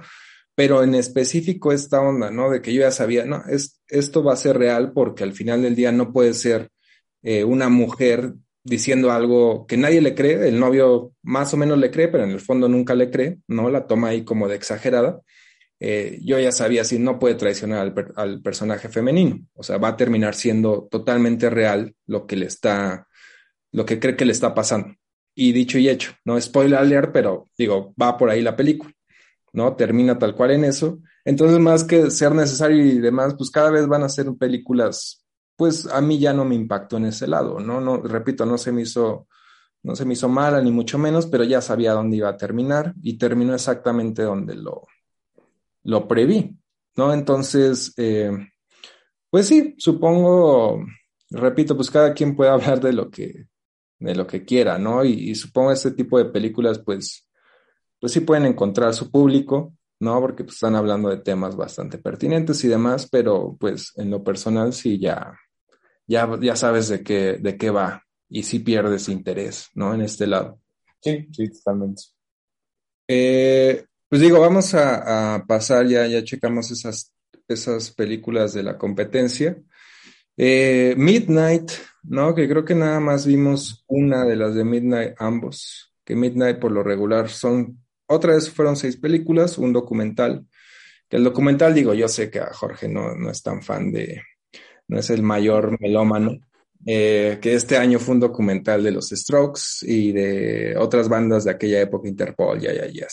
Pero en específico esta onda, ¿no? De que yo ya sabía, no, es, esto va a ser real porque al final del día no puede ser eh, una mujer diciendo algo que nadie le cree, el novio más o menos le cree, pero en el fondo nunca le cree, ¿no? La toma ahí como de exagerada. Eh, yo ya sabía si no puede traicionar al, al, personaje femenino, o sea, va a terminar siendo totalmente real lo que le está, lo que cree que le está pasando. Y dicho y hecho, no spoiler alert, pero digo, va por ahí la película, ¿no? Termina tal cual en eso. Entonces, más que ser necesario y demás, pues cada vez van a ser películas, pues a mí ya no me impactó en ese lado, ¿no? No, repito, no se me hizo, no se me hizo mala ni mucho menos, pero ya sabía dónde iba a terminar y terminó exactamente donde lo, lo preví, ¿no? Entonces, eh, pues sí, supongo, repito, pues cada quien puede hablar de lo que, de lo que quiera, ¿no? Y, supongo este tipo de películas, pues, pues sí pueden encontrar su público, ¿no? Porque pues, están hablando de temas bastante pertinentes y demás, pero pues en lo personal sí ya, ya, ya sabes de qué, de qué va y sí pierdes interés, ¿no? En este lado. Sí, sí, totalmente. Eh, pues digo, vamos a, pasar, ya, ya checamos esas, esas películas de la competencia. Eh, Midnight, ¿no? Que creo que nada más vimos una de las de Midnight ambos, que Midnight por lo regular son, otra vez fueron seis películas, un documental, que el documental, digo, yo sé que a Jorge no, no es tan fan de, no es el mayor melómano, eh, que este año fue un documental de los Strokes y de otras bandas de aquella época, Interpol, ya, ya, ya.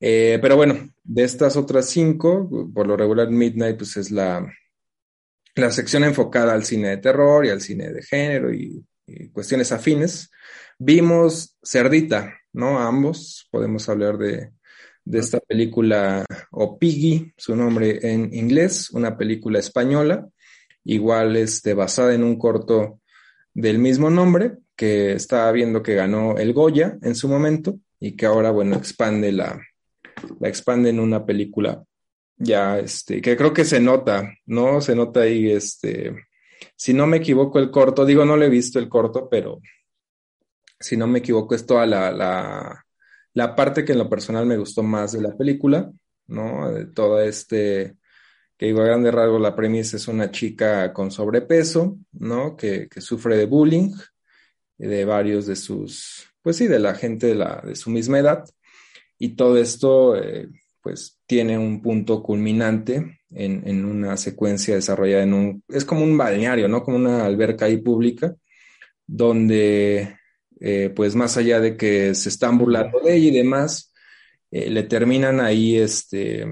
Eh, pero bueno, de estas otras cinco, por lo regular Midnight pues es la, la sección enfocada al cine de terror y al cine de género y, cuestiones afines. Vimos Cerdita, ¿no? ambos podemos hablar de, de esta película, o Piggy, su nombre en inglés, una película española, igual este, basada en un corto del mismo nombre, que estaba viendo que ganó el Goya en su momento y que ahora, bueno, expande la, la expande en una película ya, este, que creo que se nota, ¿no? Se nota ahí, este, si no me equivoco el corto, digo, no le he visto el corto, pero si no me equivoco es toda la, la, la parte que en lo personal me gustó más de la película, ¿no? De todo este, que digo, a grande rasgo la premisa es una chica con sobrepeso, ¿no? Que, sufre de bullying de varios de sus, pues sí, de la gente de, la, de su misma edad. Y todo esto, eh, pues tiene un punto culminante en, una secuencia desarrollada en un, es como un balneario, ¿no? Como una alberca ahí pública, donde eh, pues más allá de que se están burlando de ella y demás, eh, le terminan ahí, este,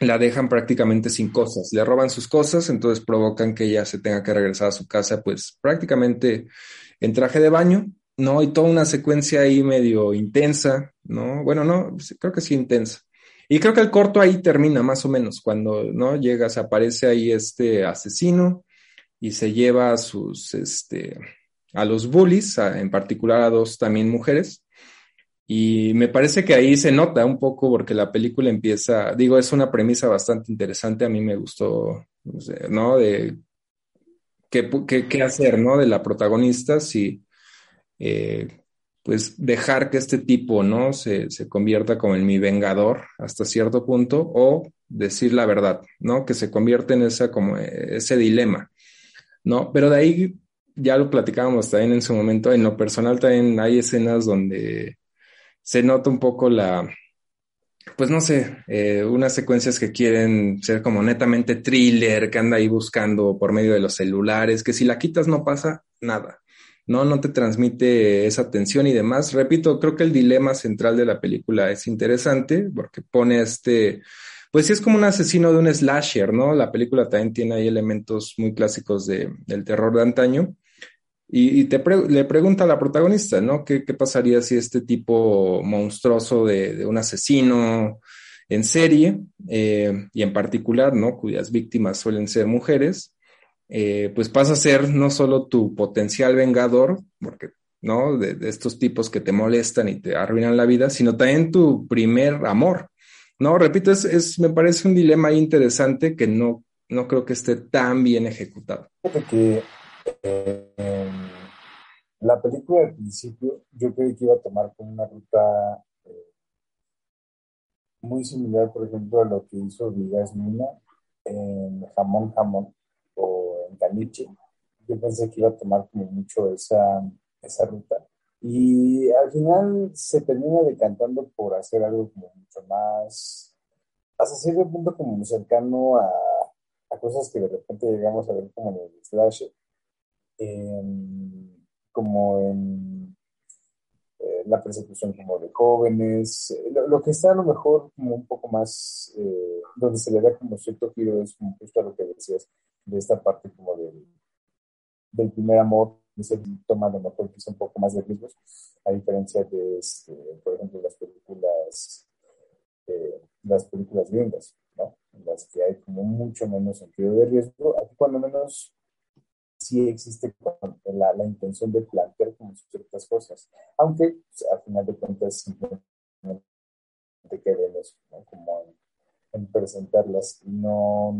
la dejan prácticamente sin cosas, le roban sus cosas, entonces provocan que ella se tenga que regresar a su casa, pues prácticamente en traje de baño, ¿no? Y toda una secuencia ahí medio intensa, ¿no? Bueno, no, creo que sí intensa. Y creo que el corto ahí termina más o menos, cuando no llega, se aparece ahí este asesino y se lleva a sus, este, a los bullies, en particular a dos también mujeres. Y me parece que ahí se nota un poco porque la película empieza, digo, es una premisa bastante interesante, a mí me gustó, ¿no? De qué, qué, qué hacer, ¿no? De la protagonista, si eh, pues dejar que este tipo, ¿no? Se, se convierta como en mi vengador hasta cierto punto o decir la verdad, ¿no? Que se convierte en esa, como ese dilema, ¿no? Pero de ahí ya lo platicábamos también en su momento, en lo personal también hay escenas donde se nota un poco la, pues no sé, eh, unas secuencias que quieren ser como netamente thriller, que anda ahí buscando por medio de los celulares, que si la quitas no pasa nada. ¿no? No te transmite esa tensión y demás. Repito, creo que el dilema central de la película es interesante porque pone este, pues sí es como un asesino de un slasher, ¿no? La película también tiene ahí elementos muy clásicos de, del terror de antaño. Y, te le pregunta a la protagonista, ¿no? ¿Qué, pasaría si este tipo monstruoso de, de un asesino en serie, eh, y en particular, ¿no? Cuyas víctimas suelen ser mujeres, eh, pues pasa a ser no solo tu potencial vengador, porque, ¿no? De, de, estos tipos que te molestan y te arruinan la vida, sino también tu primer amor, ¿no? Repito, es, me parece un dilema interesante que no, no creo que esté tan bien ejecutado. que eh, la película al principio yo creí que iba a tomar como una ruta eh, muy similar, por ejemplo, a lo que hizo Vigas Mina en Jamón Jamón o en Caniche. Yo pensé que iba a tomar como mucho esa, esa ruta. Y al final se termina decantando por hacer algo como mucho más, hasta cierto punto como cercano a, a cosas que de repente llegamos a ver como en el Como en eh, la persecución como de jóvenes, eh, lo, que está a lo mejor como un poco más, eh, donde se le da como cierto giro es justo a lo que decías, de esta parte como del, primer amor, ese toma a lo quizá un poco más de riesgos, a diferencia de, este, por ejemplo, las películas, las películas gringas, ¿no? En las que hay como mucho menos sentido de riesgo, aquí cuando menos sí existe la, la, intención de plantear como ciertas cosas, aunque pues, al final de cuentas simplemente quede en eso, como en, presentarlas y no,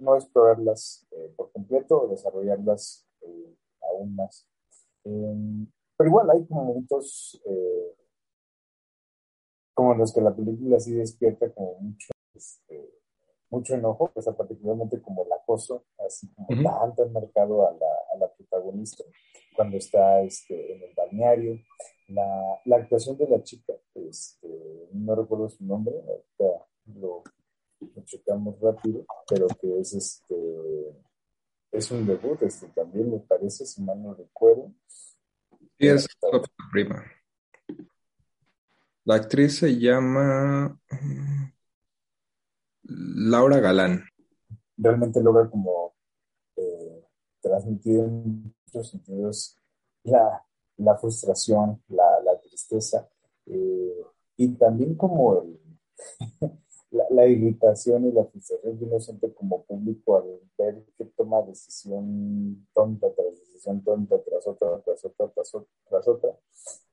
no, explorarlas eh, por completo o desarrollarlas eh, aún más. Em, pero igual hay como momentos eh, como los que la película sí despierta como mucho este, mucho enojo, pues particularmente como el acoso, así como tan, tan marcado a la, a la protagonista cuando está este, en el balneario. La, la actuación de la chica, este, no recuerdo su nombre, ahorita lo, lo, checamos rápido, pero que es este es un debut, este también me parece, si mal no recuerdo. Sí, es la prima. La actriz se llama Laura Galán. Realmente logra como eh, transmitir en muchos sentidos la, frustración, la, tristeza eh, y también como la, la, irritación y la frustración que uno siente como público al ver que toma decisión tonta tras decisión tonta tras otra, tras otra, tras otra, tras otra.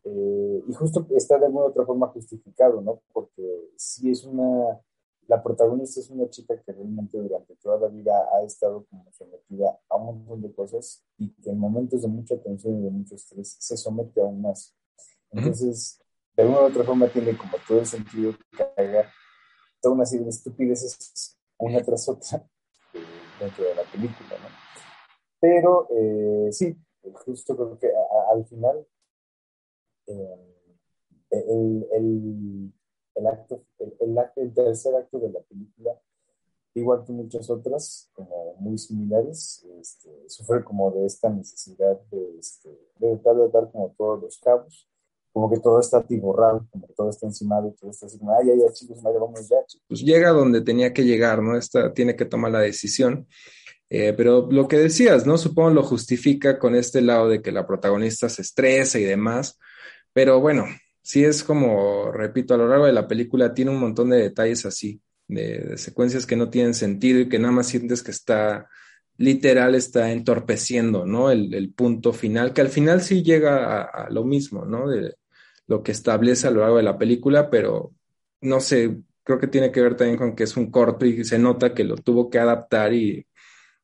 Eh, y justo está de alguna otra forma justificado, ¿no? Porque si es una la protagonista es una chica que realmente durante toda la vida ha estado como sometida a un montón de cosas y que en momentos de mucha tensión y de mucho estrés se somete aún más. Entonces, de alguna u otra forma tiene como todo el sentido que haga toda una serie de estupideces una tras otra eh, dentro de la película, ¿no? Pero eh, sí, justo creo que al final eh, el, el el acto, el, el, tercer acto de la película, igual que muchas otras, como muy similares, este, sufre como de esta necesidad de, este, de tratar de dar como todos los cabos, como que todo está atiborrado, como que todo está encimado todo está así como, ay, ay, ay, chicos, vamos ya, chicos. Pues llega donde tenía que llegar, ¿no? Esta, tiene que tomar la decisión. Eh, pero lo que decías, ¿no? Supongo lo justifica con este lado de que la protagonista se estresa y demás. Pero bueno, sí es como, repito, a lo largo de la película tiene un montón de detalles así, de, secuencias que no tienen sentido y que nada más sientes que está literal está entorpeciendo, ¿no? El, punto final, que al final sí llega a, lo mismo, ¿no? De lo que establece a lo largo de la película, pero no sé, creo que tiene que ver también con que es un corto y se nota que lo tuvo que adaptar y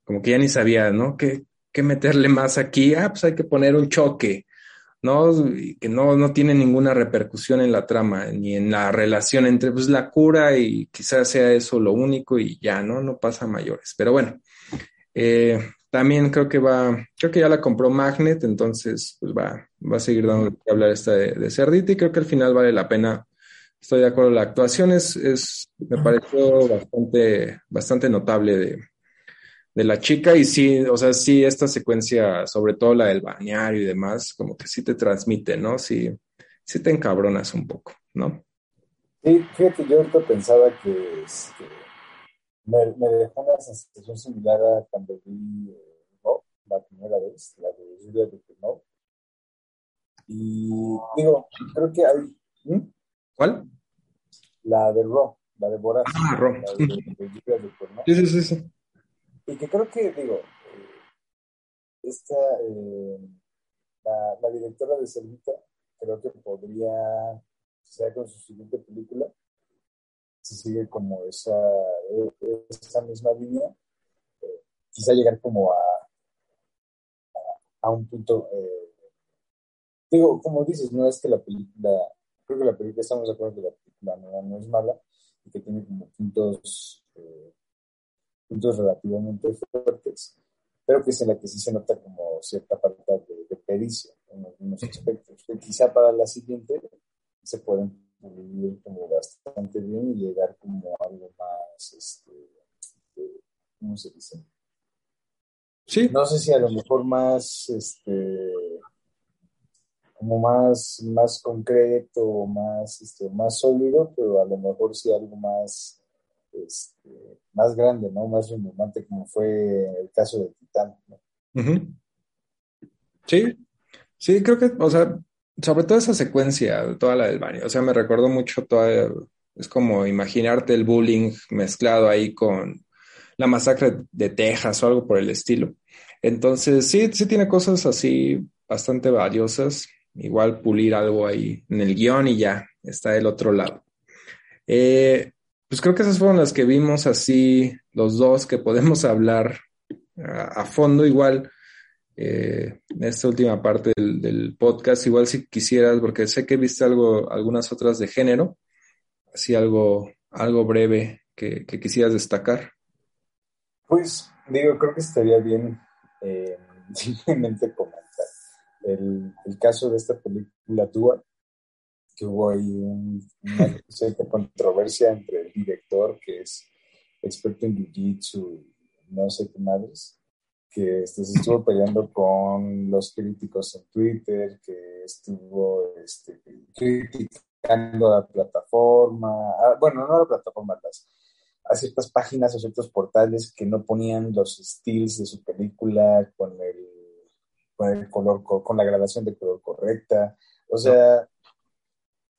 como que ya ni sabía, ¿no? ¿Qué, qué meterle más aquí? Ah, pues hay que poner un choque ¿no? que no, no tiene ninguna repercusión en la trama, ni en la relación entre pues, la cura y quizás sea eso lo único y ya, ¿no? No pasa mayores. Pero bueno, eh, también creo que va, creo que ya la compró Magnet, entonces pues va, va a seguir dando que hablar esta de, de Cerdita y creo que al final vale la pena. Estoy de acuerdo, la actuación es, es me pareció bastante, bastante notable de, de la chica y sí, o sea, sí, esta secuencia, sobre todo la del bañario y demás, como que sí te transmite, ¿no? Sí, sí te encabronas un poco, ¿no? Sí, fíjate, yo ahorita pensaba que este, me, me, dejó una sensación similar a cuando vi eh, la primera vez, la de Julia de no Y digo, creo que hay... ¿hmm? ¿Cuál? La de Ro, la de Boraz. Ah, Ro. La de, de, sí, sí, sí, sí y que creo que, digo, eh, esta, eh, la, directora de Selvita, creo que podría, sea con su siguiente película, si sigue como esa, esa misma línea, eh, quizá llegar como a, a, un punto, digo, como dices, no es que la película, creo que la película, estamos de acuerdo que la película no, no es mala y que tiene como puntos, puntos relativamente fuertes, pero que es en la que sí se nota como cierta falta de, de pericia en algunos aspectos, que quizá para la siguiente se pueden vivir como bastante bien y llegar como a algo más, este, ¿cómo se dice? Sí. No sé si a lo mejor más, este, como más, más concreto, más, este, más sólido, pero a lo mejor sí algo más, este, más grande, ¿no? Más rimbombante, como fue el caso de Titán, Sí, sí, creo que, o sea, sobre todo esa secuencia, toda la del baño, o sea, me recordó mucho toda, es como imaginarte el bullying mezclado ahí con la masacre de Texas o algo por el estilo. Entonces, sí, sí tiene cosas así bastante valiosas, igual pulir algo ahí en el guion y ya, está del otro lado. Eh, pues creo que esas fueron las que vimos así los dos que podemos hablar a, fondo igual eh, esta última parte del, podcast. Igual si quisieras, porque sé que viste algo, algunas otras de género, así algo, algo breve que, quisieras destacar. Pues digo, creo que estaría bien eh, simplemente comentar el, caso de esta película Dua, que hubo ahí una cierta controversia entre el director, que es experto en jiu-jitsu no sé qué madres, que este, se estuvo peleando con los críticos en Twitter, que estuvo este, criticando a la plataforma, bueno, no a la plataforma, a ciertas páginas o ciertos portales que no ponían los estilos de su película con el, con el color, con la grabación de color correcta. O sea,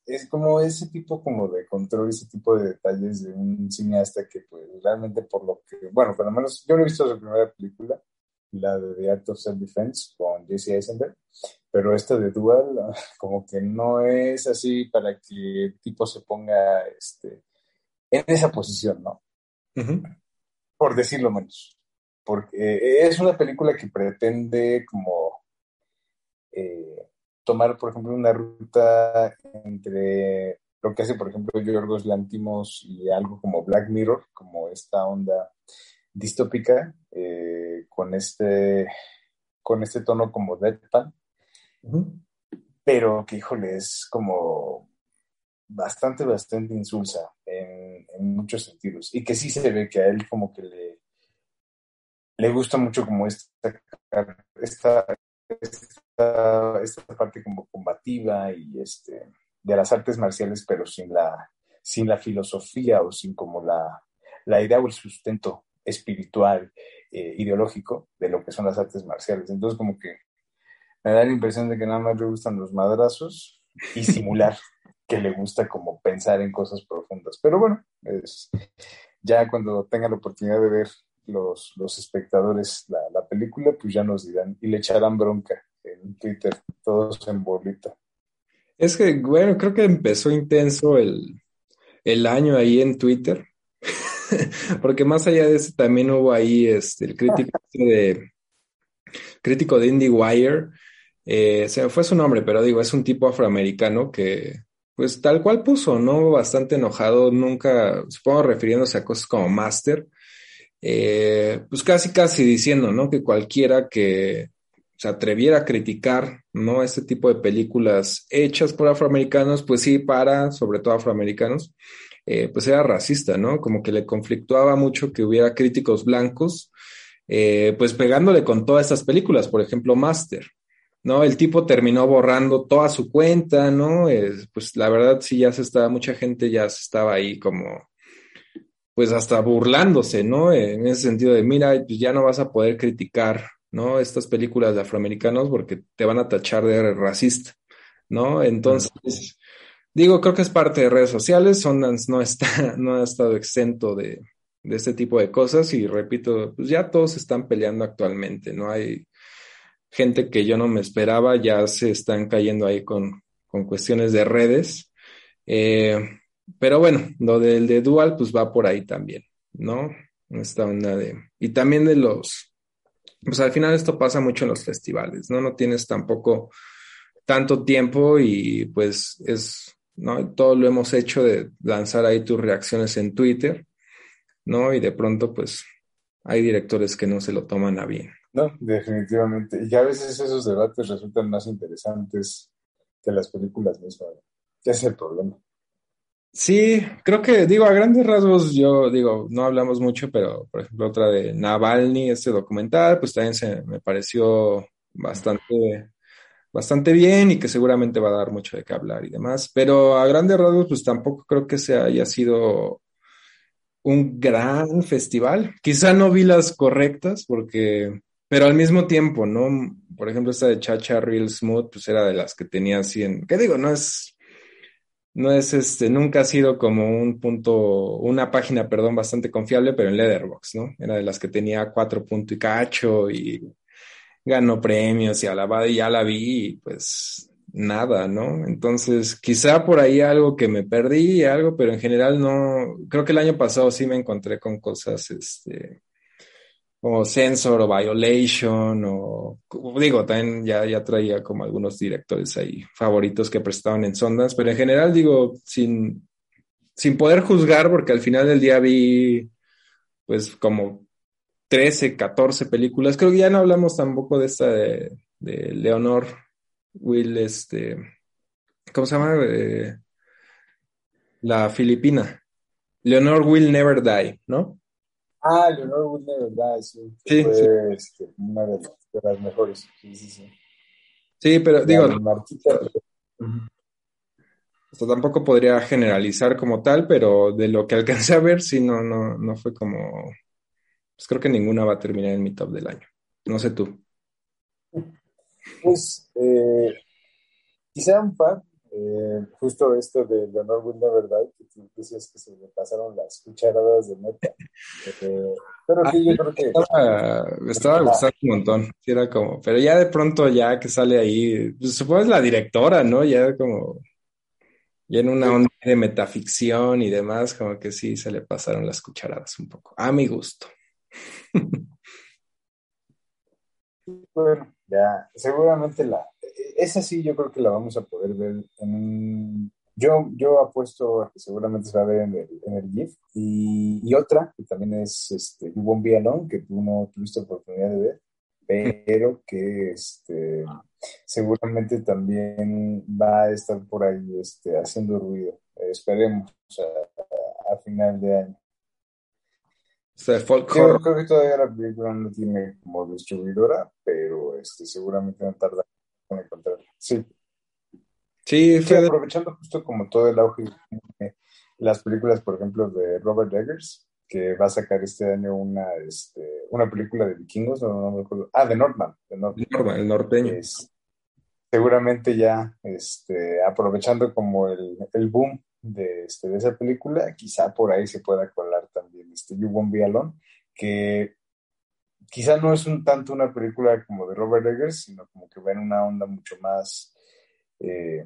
es como ese tipo como de control, ese tipo de detalles de un cineasta que pues realmente por lo que, bueno, por lo menos yo no he visto su primera película, la de The Art of Self-Defense con Jesse Eisenberg, pero esta de Dual como que no es así para que el tipo se ponga este, en esa posición, ¿no? Por decirlo menos. Porque es una película que pretende como eh, tomar, por ejemplo, una ruta entre lo que hace, por ejemplo, Yorgos Lantimos y algo como Black Mirror, como esta onda distópica, eh, con, este, con este tono como deadpan, pero que, híjole, es como bastante, bastante insulsa en, muchos sentidos, y que sí se ve que a él como que le, le gusta mucho como esta, esta, esta, parte como combativa y este, de las artes marciales, pero sin la, sin la filosofía o sin como la, la idea o el sustento espiritual, eh, ideológico de lo que son las artes marciales. Entonces, como que me da la impresión de que nada más le gustan los madrazos y simular que le gusta como pensar en cosas profundas. Pero bueno, es, ya cuando tengan la oportunidad de ver los, los espectadores la, la, película, pues ya nos dirán y le echarán bronca en Twitter, todos en bolita. Es que, bueno, creo que empezó intenso el, el año ahí en Twitter. Porque más allá de eso también hubo ahí este, el crítico de crítico de IndieWire, eh, se fue su nombre, pero digo, es un tipo afroamericano que, pues tal cual puso, ¿no? Bastante enojado, nunca, supongo refiriéndose a cosas como Master, eh, pues casi, casi diciendo, ¿no? Que cualquiera que se atreviera a criticar, ¿no? Este tipo de películas hechas por afroamericanos, pues sí, para, sobre todo afroamericanos, eh, pues era racista, ¿no? Como que le conflictuaba mucho que hubiera críticos blancos, eh, pues pegándole con todas estas películas, por ejemplo, Master, ¿no? El tipo terminó borrando toda su cuenta, ¿no? pues la verdad sí ya se estaba, mucha gente ya se estaba ahí como, pues hasta burlándose, ¿no? En ese sentido de, mira, pues ya no vas a poder criticar, ¿no? Estas películas de afroamericanos porque te van a tachar de racista, ¿no? Entonces, Digo, creo que es parte de redes sociales. Sundance no está, no ha estado exento de, de este tipo de cosas y repito, pues ya todos están peleando actualmente, no hay, gente que yo no me esperaba ya se están cayendo ahí con, con cuestiones de redes. Eh, pero bueno, lo del de Dual pues va por ahí también, ¿no? Esta onda de... Y también de los... Pues al final esto pasa mucho en los festivales, ¿no? No tienes tampoco tanto tiempo y pues es, ¿no? Todo lo hemos hecho de lanzar ahí tus reacciones en Twitter, ¿no? Y de pronto pues hay directores que no se lo toman a bien. No, definitivamente. Y a veces esos debates resultan más interesantes que las películas mismas. Ese es el problema. Sí, creo que, digo, a grandes rasgos, yo digo, no hablamos mucho, pero por ejemplo, otra de Navalny, este documental, pues también se me pareció bastante, bastante bien y que seguramente va a dar mucho de qué hablar y demás. Pero a grandes rasgos, pues tampoco creo que se haya sido un gran festival. Quizá no vi las correctas, porque, pero al mismo tiempo, ¿no? Por ejemplo, esta de Chacha Real Smooth, pues era de las que tenía así en, ¿qué digo? No es no es este, nunca ha sido como un punto, una página, perdón, bastante confiable, pero en Leatherbox, ¿no? Era de las que tenía cuatro puntos y cacho y ganó premios y alabada y ya la vi y pues nada, ¿no? Entonces, quizá por ahí algo que me perdí, algo, pero en general no, creo que el año pasado sí me encontré con cosas, este, como Sensor o Violation o digo, también ya, ya traía como algunos directores ahí favoritos que prestaban en Sondas, pero en general digo, sin, sin poder juzgar, porque al final del día vi pues como 13, 14 películas, creo que ya no hablamos tampoco de esta de, Leonor Will, este, ¿cómo se llama? Eh, la filipina. Leonor Will Never Die, ¿no? Ah, Leonor Woodley, ¿verdad? Sí, sí, fue este, una de las, mejores. Sí, sí, sí. Sí, pero digo. tampoco podría generalizar como tal, pero de lo que alcancé a ver, sí, no, no, no fue como. Pues creo que ninguna va a terminar en mi top del año. No sé tú. Pues, eh, quizá un par, eh, justo esto de Leonor Will ¿verdad? que tú decías que se le pasaron las cucharadas de meta. Eh, pero sí, yo creo que. Estaba, me estaba gustando un montón. era como, pero ya de pronto, ya que sale ahí, pues, supongo es la directora, ¿no? Ya como. Ya en una onda de metaficción y demás, como que sí se le pasaron las cucharadas un poco. A mi gusto. bueno, ya, seguramente la, esa sí yo creo que la vamos a poder ver en Yo, yo apuesto a que seguramente se va a ver en el, en el GIF. Y, otra, que también es este, You Won't Be Alone, que tú no tuviste oportunidad de ver, pero que este, seguramente también va a estar por ahí este, haciendo ruido. esperemos a, final de año. O creo, que todavía la película no tiene como distribuidora, pero este, seguramente no tarda Sí. Sí, aprovechando justo como todo el auge de las películas, por ejemplo, de Robert Eggers, que va a sacar este año una, este, una película de vikingos, no, me acuerdo. Ah, de Northman. De Northman, el norteño. seguramente ya este, aprovechando como el, el boom de, este, de esa película, quizá por ahí se pueda colar también este You Won't Be Alone, que quizá no es un tanto una película como de Robert Eggers, sino como que va en una onda mucho más, eh,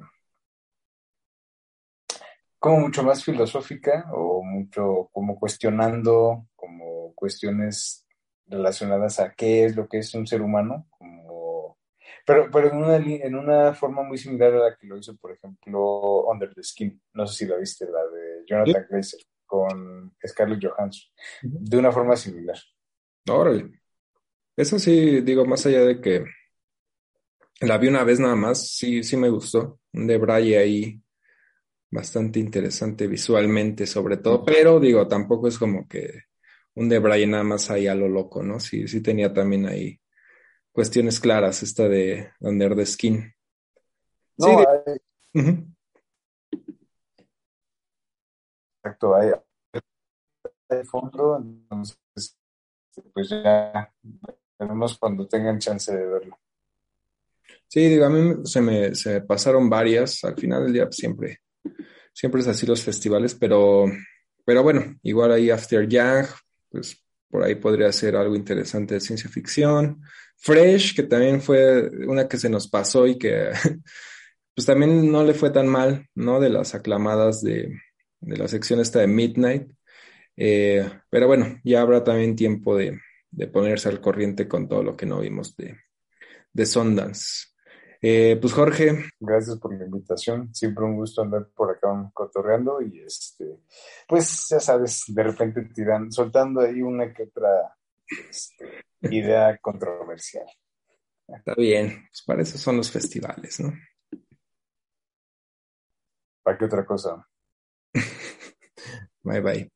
como mucho más filosófica o mucho como cuestionando como cuestiones relacionadas a qué es lo que es un ser humano, como, pero, pero en, una, en una forma muy similar a la que lo hizo, por ejemplo, Under the Skin. No sé si la viste, la de Jonathan Glazer con Scarlett Johansson, de una forma similar. Órale. Eso sí, digo, más allá de que la vi una vez nada más, sí, sí me gustó. Un de Braille ahí bastante interesante visualmente, sobre todo, pero digo, tampoco es como que un de Braille nada más ahí a lo loco, ¿no? Sí, sí tenía también ahí cuestiones claras, esta de Under the Skin. sí, Exacto, hay, hay fondo, entonces pues ya veremos cuando tengan chance de verlo. Sí, digo, a mí se me, se pasaron varias, al final del día pues, siempre, siempre es así los festivales, pero, pero bueno, igual ahí After Young, pues por ahí podría ser algo interesante de ciencia ficción. Fresh, que también fue una que se nos pasó y que pues también no le fue tan mal, ¿no? De las aclamadas de, de la sección esta de Midnight. Eh, pero bueno, ya habrá también tiempo de, de, ponerse al corriente con todo lo que no vimos de, de Sundance. Eh, pues Jorge. Gracias por la invitación. Siempre un gusto andar por acá cotorreando y este, pues ya sabes, de repente tiran, soltando ahí una que otra este, idea controversial. Está bien, pues para eso son los festivales, ¿no? ¿Para qué otra cosa? bye bye.